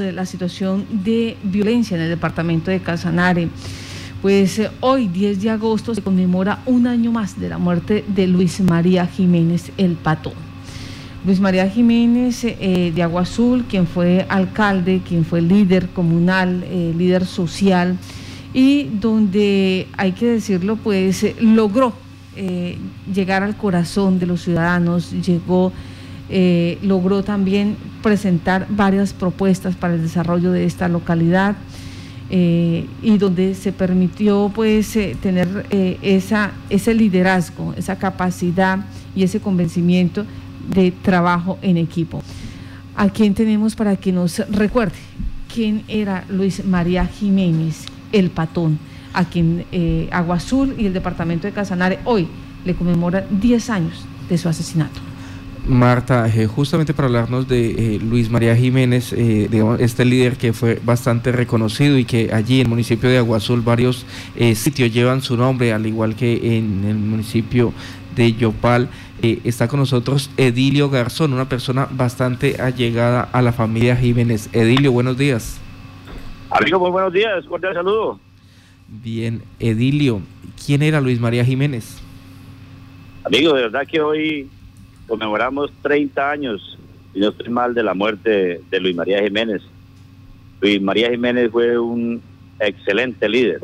eh, la situación de violencia en el departamento de Casanare. Pues eh, hoy, 10 de agosto, se conmemora un año más de la muerte de Luis María Jiménez el Patón. Luis María Jiménez eh, de Agua Azul, quien fue alcalde, quien fue líder comunal, líder social, y donde, hay que decirlo, pues logró llegar al corazón de los ciudadanos, llegó eh, logró también presentar varias propuestas para el desarrollo de esta localidad eh, y donde se permitió pues eh, tener esa, ese liderazgo, esa capacidad y ese convencimiento de trabajo en equipo. ¿A quién tenemos para que nos recuerde quién era Luis María Jiménez, el patón, a quien Agua Azul y el departamento de Casanare hoy le conmemoran 10 años de su asesinato? Marta, eh, justamente para hablarnos de eh, Luis María Jiménez, eh, este líder que fue bastante reconocido y que allí en el municipio de Agua Azul varios sitios llevan su nombre, al igual que en el municipio de Yopal. está con nosotros Edilio Garzón, una persona bastante allegada a la familia Jiménez. Edilio, buenos días. Amigo, muy buenos días, cordial saludo. Bien, Edilio, ¿quién era Luis María Jiménez? Amigo, de verdad que hoy conmemoramos 30 años, y no estoy mal, de la muerte de Luis María Jiménez. Luis María Jiménez fue un excelente líder,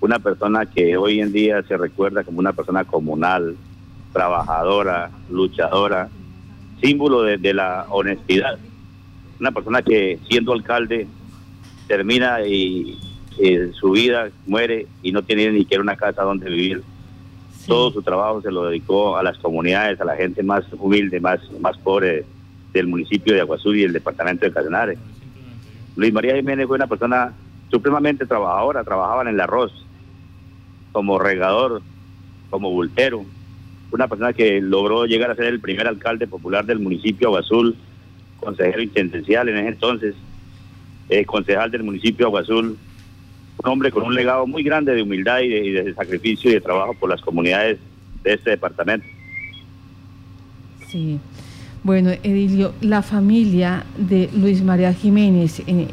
una persona que hoy en día se recuerda como una persona comunal, trabajadora, luchadora, símbolo de, la honestidad. Una persona que siendo alcalde termina y, su vida muere y no tiene ni siquiera una casa donde vivir todo su trabajo se lo dedicó a las comunidades, a la gente más humilde, más, más pobre del municipio de Aguazú y el departamento de Casanare. Luis María Jiménez fue una persona supremamente trabajadora, trabajaba en el arroz, como regador, como bultero, una persona que logró llegar a ser el primer alcalde popular del municipio de Aguazul, consejero intendencial en ese entonces, eh, concejal del municipio de Aguazul, un hombre con un legado muy grande de humildad y de, sacrificio y de trabajo por las comunidades de este departamento. Sí. Bueno, Edilio, la familia de Luis María Jiménez, eh,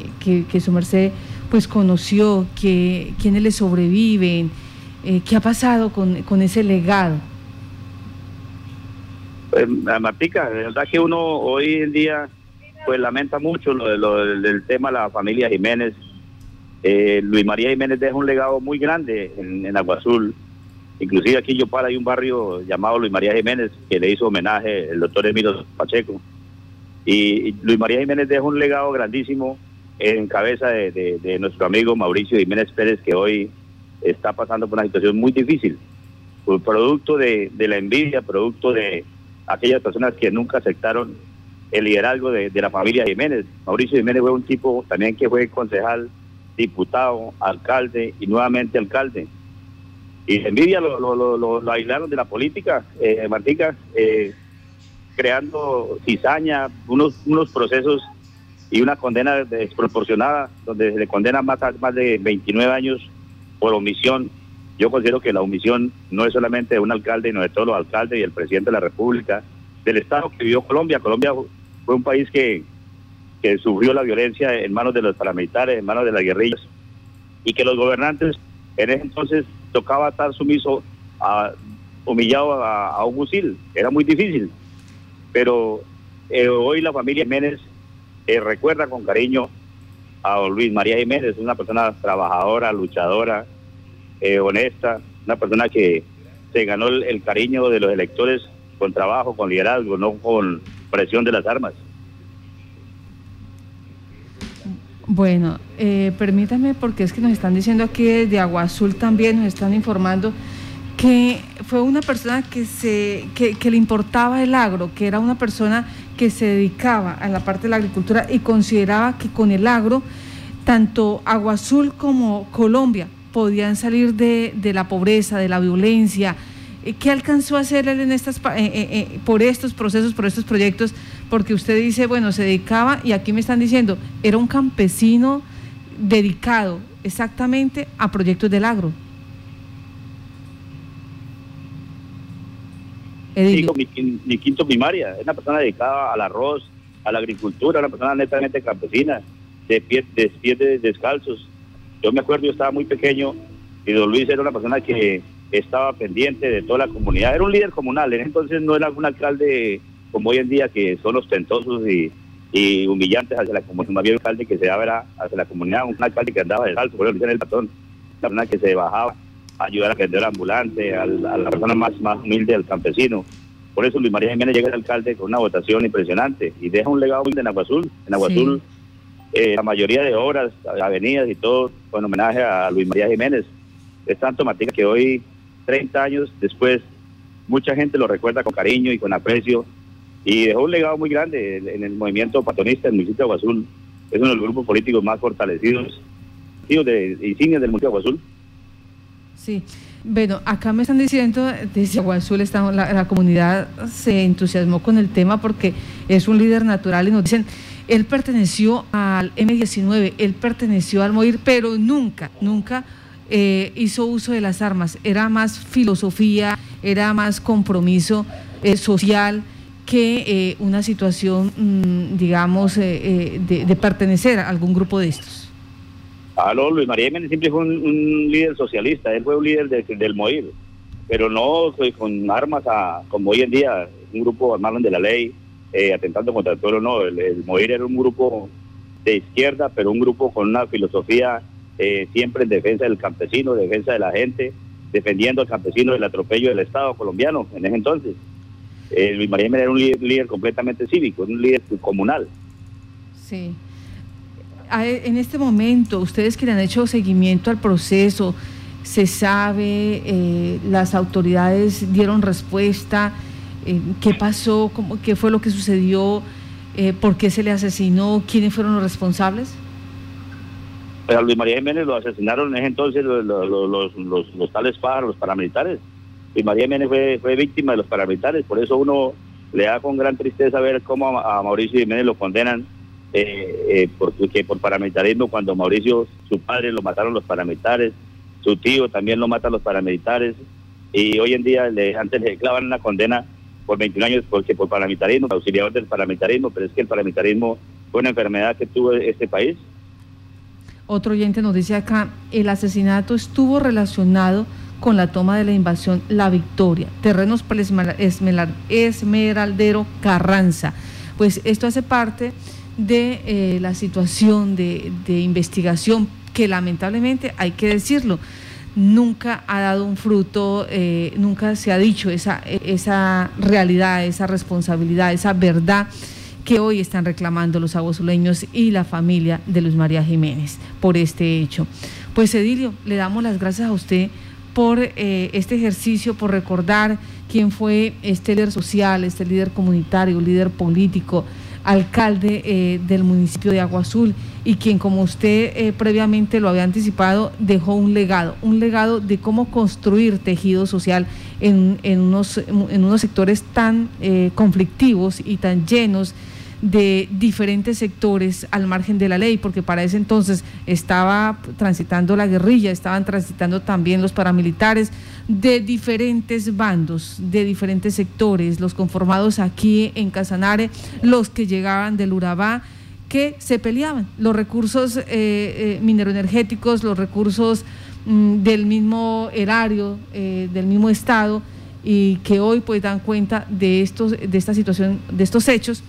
que, su merced pues conoció, que quienes le sobreviven, eh, ¿qué ha pasado con, ese legado? Pues, Martica, de verdad que uno hoy en día pues lamenta mucho lo, lo del tema de la familia Jiménez, eh, Luis María Jiménez deja un legado muy grande en, Agua Azul. Inclusive aquí en Yopal hay un barrio llamado Luis María Jiménez que le hizo homenaje el doctor Emilio Pacheco. Y, Luis María Jiménez deja un legado grandísimo en cabeza de, nuestro amigo Mauricio Jiménez Pérez que hoy está pasando por una situación muy difícil. Producto de, la envidia, producto de aquellas personas que nunca aceptaron el liderazgo de, la familia Jiménez. Mauricio Jiménez fue un tipo también que fue concejal diputado, alcalde y nuevamente alcalde. Y envidia lo, lo, lo, aislaron de la política, eh, Martica, eh, creando cizaña, unos, unos procesos y una condena desproporcionada, donde se le condena más, más de 29 años por omisión. Yo considero que la omisión no es solamente de un alcalde, sino de todos los alcaldes y el presidente de la República, del Estado que vivió Colombia. Colombia fue un país que que sufrió la violencia en manos de los paramilitares, en manos de las guerrillas, y que los gobernantes en ese entonces tocaba estar sumiso, a, humillado a, un fusil, era muy difícil. Pero eh, hoy la familia Jiménez eh, recuerda con cariño a Luis María Jiménez, una persona trabajadora, luchadora, eh, honesta, una persona que se ganó el cariño de los electores con trabajo, con liderazgo, no con presión de las armas. Bueno, eh, permítame porque es que nos están diciendo aquí desde Agua Azul también, nos están informando que fue una persona que, se, que, le importaba el agro, que era una persona que se dedicaba a la parte de la agricultura y consideraba que con el agro, tanto Agua Azul como Colombia podían salir de, de la pobreza, de la violencia, eh, ¿Qué alcanzó a hacer él en estas, eh, eh, por estos procesos, por estos proyectos? Porque usted dice, bueno, se dedicaba, y aquí me están diciendo, era un campesino dedicado exactamente a proyectos del agro. Sí, mi, quinto primaria, es una persona dedicada al arroz, a la agricultura, una persona netamente campesina. de pies, de pies descalzos. Yo me acuerdo, yo estaba muy pequeño y don Luis era una persona que estaba pendiente de toda la comunidad. Era un líder comunal, entonces no era un alcalde como hoy en día que son ostentosos y, y humillantes hacia la comunidad. Más bien un alcalde que se daba hacia la comunidad, un alcalde que andaba descalzo, por eso el patrón, la persona que se bajaba a ayudar a vender ambulante, a, la persona más, más humilde, al campesino. Por eso Luis María Jiménez llega al alcalde con una votación impresionante y deja un legado en Agua Azul. En Agua Azul, eh, la mayoría de obras, avenidas y todo, en homenaje a Luis María Jiménez. Es tanto Matica que hoy, 30 años después, mucha gente lo recuerda con cariño y con aprecio y dejó un legado muy grande en el movimiento patonista del municipio de Agua Azul. Es uno de los grupos políticos más fortalecidos, de insignias del municipio de Agua Azul. Sí. Bueno, acá me están diciendo, desde Agua Azul está, la, comunidad se entusiasmó con el tema porque es un líder natural y nos dicen, él perteneció al M19, él perteneció al MOIR, pero nunca, nunca eh, hizo uso de las armas. Era más filosofía, era más compromiso eh, social que eh, una situación, mm, digamos, de, de pertenecer a algún grupo de estos. Aló, Luis María Jiménez siempre fue un, líder socialista, él fue un líder del MOIR, pero no con armas a, como hoy en día, un grupo armado de la ley, eh, atentando contra el pueblo, no, el, MOIR era un grupo de izquierda, pero un grupo con una filosofía eh, siempre en defensa del campesino, defensa de la gente, defendiendo al campesino del atropello del Estado colombiano en ese entonces. Eh, Luis María Jiménez era un líder completamente cívico, un líder comunal. Sí en este momento, ustedes que le han hecho seguimiento al proceso, se sabe, eh, las autoridades dieron respuesta, eh, qué pasó, cómo, qué fue lo que sucedió, eh, por qué se le asesinó, quiénes fueron los responsables. A Luis María Jiménez lo asesinaron en ese entonces los, los, los, los tales pájaros, los paramilitares. Luis María Jiménez fue, víctima de los paramilitares, por eso uno le da con gran tristeza ver cómo a Mauricio Jiménez lo condenan eh, eh, porque por paramilitarismo cuando Mauricio, su padre, lo mataron los paramilitares, su tío también lo matan los paramilitares, y hoy en día antes le clavan una condena por 21 años porque por paramilitarismo, auxiliador del paramilitarismo, pero es que el paramilitarismo fue una enfermedad que tuvo este país. Otro oyente nos dice acá, el asesinato estuvo relacionado con la toma de la invasión La Victoria, terrenos para Esmeraldero Carranza. Pues esto hace parte de eh, la situación de, investigación que lamentablemente, hay que decirlo, nunca ha dado un fruto, eh, nunca se ha dicho esa, esa realidad, esa responsabilidad, esa verdad que hoy están reclamando los aguazuleños y la familia de Luz María Jiménez por este hecho. Pues Edilio, le damos las gracias a usted por eh, este ejercicio, por recordar quién fue este líder social, este líder comunitario, líder político, alcalde eh, del municipio de Agua Azul y quien, como usted eh, previamente lo había anticipado, dejó un legado, un legado de cómo construir tejido social en, en, unos, en unos sectores tan conflictivos y tan llenos de diferentes sectores al margen de la ley, porque para ese entonces estaba transitando la guerrilla, estaban transitando también los paramilitares de diferentes bandos, de diferentes sectores, los conformados aquí en Casanare, los que llegaban del Urabá, que se peleaban, los recursos eh, eh, mineroenergéticos, los recursos mm, del mismo erario, eh, del mismo Estado, y que hoy pues dan cuenta de, estos, de esta situación, de estos hechos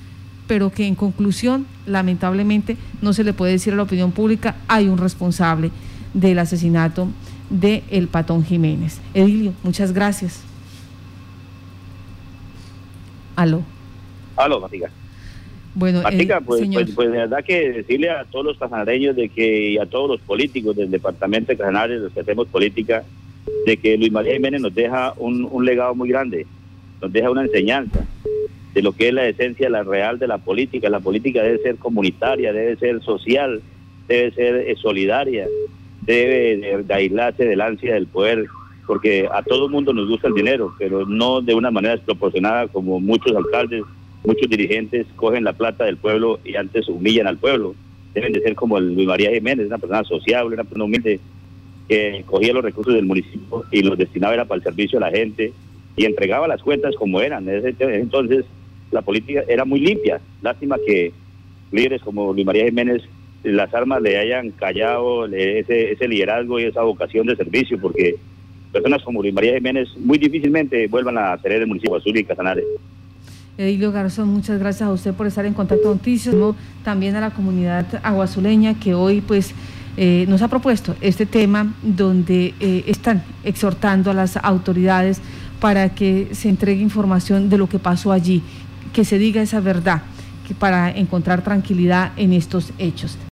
pero que en conclusión, lamentablemente, no se le puede decir a la opinión pública, hay un responsable del asesinato de El Patón Jiménez. Edilio, muchas gracias. Aló. Aló, Matica. Bueno, Matica, pues, pues, pues, de verdad que decirle a todos los casanareños de que, y a todos los políticos del departamento de Casanares, los que hacemos política, de que Luis María Jiménez nos deja un, un legado muy grande, nos deja una enseñanza de lo que es la esencia, la real de la política. La política debe ser comunitaria, debe ser social, debe ser eh, solidaria, debe de, aislarse del ansia del poder, porque a todo mundo nos gusta el dinero, pero no de una manera desproporcionada como muchos alcaldes, muchos dirigentes cogen la plata del pueblo y antes humillan al pueblo. Deben de ser como el Luis María Jiménez, una persona sociable, una persona humilde, que cogía los recursos del municipio y los destinaba era para el servicio a la gente y entregaba las cuentas como eran. Entonces, la política era muy limpia. Lástima que líderes como Luis María Jiménez las armas le hayan callado ese, ese liderazgo y esa vocación de servicio, porque personas como Luis María Jiménez muy difícilmente vuelvan a tener el municipio Azul y Casanare. Edilio Garzón, muchas gracias a usted por estar en contacto con noticias, también a la comunidad aguazuleña que hoy pues eh, nos ha propuesto este tema donde eh, están exhortando a las autoridades para que se entregue información de lo que pasó allí, que se diga esa verdad, para encontrar tranquilidad en estos hechos.